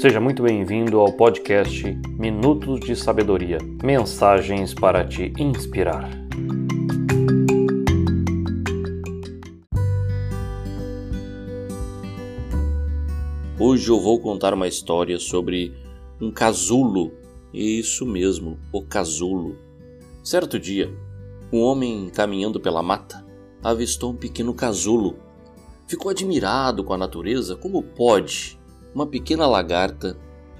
Seja muito bem-vindo ao podcast Minutos de Sabedoria Mensagens para te inspirar. Hoje eu vou contar uma história sobre um casulo. Isso mesmo, o casulo. Certo dia, um homem caminhando pela mata avistou um pequeno casulo. Ficou admirado com a natureza, como pode uma pequena lagarta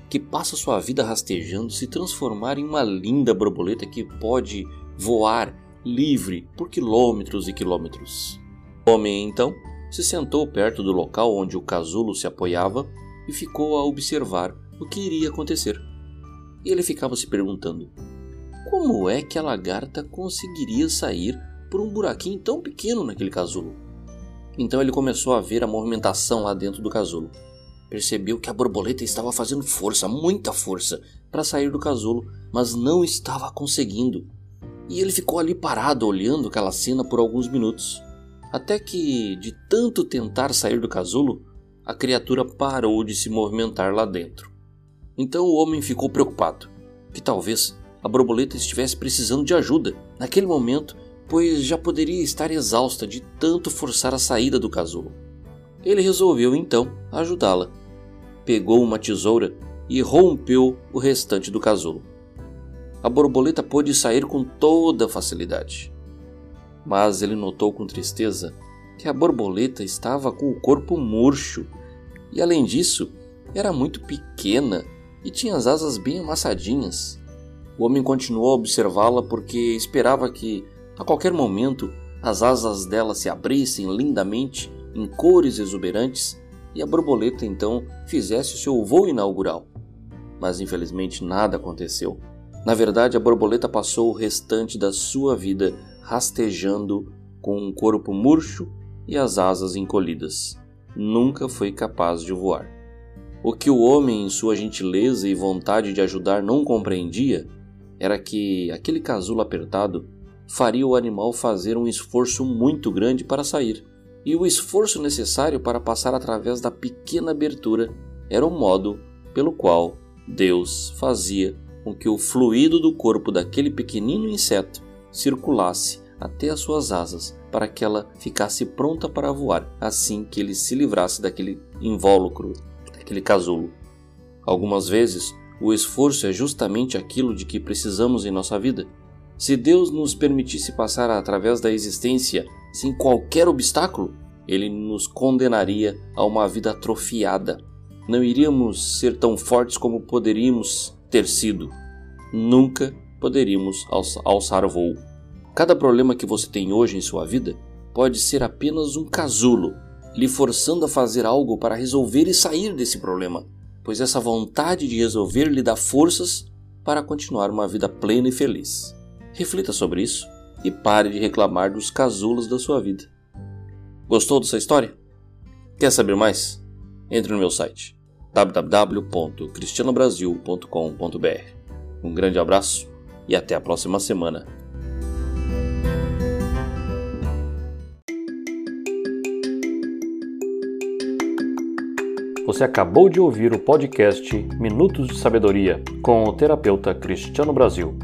que passa sua vida rastejando se transformar em uma linda borboleta que pode voar livre por quilômetros e quilômetros. O homem então se sentou perto do local onde o casulo se apoiava e ficou a observar o que iria acontecer. E ele ficava se perguntando: como é que a lagarta conseguiria sair por um buraquinho tão pequeno naquele casulo? Então ele começou a ver a movimentação lá dentro do casulo. Percebeu que a borboleta estava fazendo força, muita força, para sair do casulo, mas não estava conseguindo. E ele ficou ali parado olhando aquela cena por alguns minutos. Até que, de tanto tentar sair do casulo, a criatura parou de se movimentar lá dentro. Então o homem ficou preocupado, que talvez a borboleta estivesse precisando de ajuda naquele momento, pois já poderia estar exausta de tanto forçar a saída do casulo. Ele resolveu então ajudá-la. Pegou uma tesoura e rompeu o restante do casulo. A borboleta pôde sair com toda facilidade. Mas ele notou com tristeza que a borboleta estava com o corpo murcho e, além disso, era muito pequena e tinha as asas bem amassadinhas. O homem continuou a observá-la porque esperava que, a qualquer momento, as asas dela se abrissem lindamente em cores exuberantes e a borboleta então fizesse o seu voo inaugural. Mas infelizmente nada aconteceu. Na verdade, a borboleta passou o restante da sua vida rastejando com um corpo murcho e as asas encolhidas. Nunca foi capaz de voar. O que o homem, em sua gentileza e vontade de ajudar, não compreendia era que aquele casulo apertado faria o animal fazer um esforço muito grande para sair e o esforço necessário para passar através da pequena abertura era o modo pelo qual Deus fazia com que o fluido do corpo daquele pequenino inseto circulasse até as suas asas para que ela ficasse pronta para voar assim que ele se livrasse daquele invólucro, daquele casulo. Algumas vezes, o esforço é justamente aquilo de que precisamos em nossa vida. Se Deus nos permitisse passar através da existência sem qualquer obstáculo, ele nos condenaria a uma vida atrofiada. Não iríamos ser tão fortes como poderíamos ter sido. Nunca poderíamos alçar voo. Cada problema que você tem hoje em sua vida pode ser apenas um casulo, lhe forçando a fazer algo para resolver e sair desse problema, pois essa vontade de resolver lhe dá forças para continuar uma vida plena e feliz. Reflita sobre isso e pare de reclamar dos casulos da sua vida. Gostou dessa história? Quer saber mais? Entre no meu site www.cristianobrasil.com.br. Um grande abraço e até a próxima semana. Você acabou de ouvir o podcast Minutos de Sabedoria com o terapeuta Cristiano Brasil.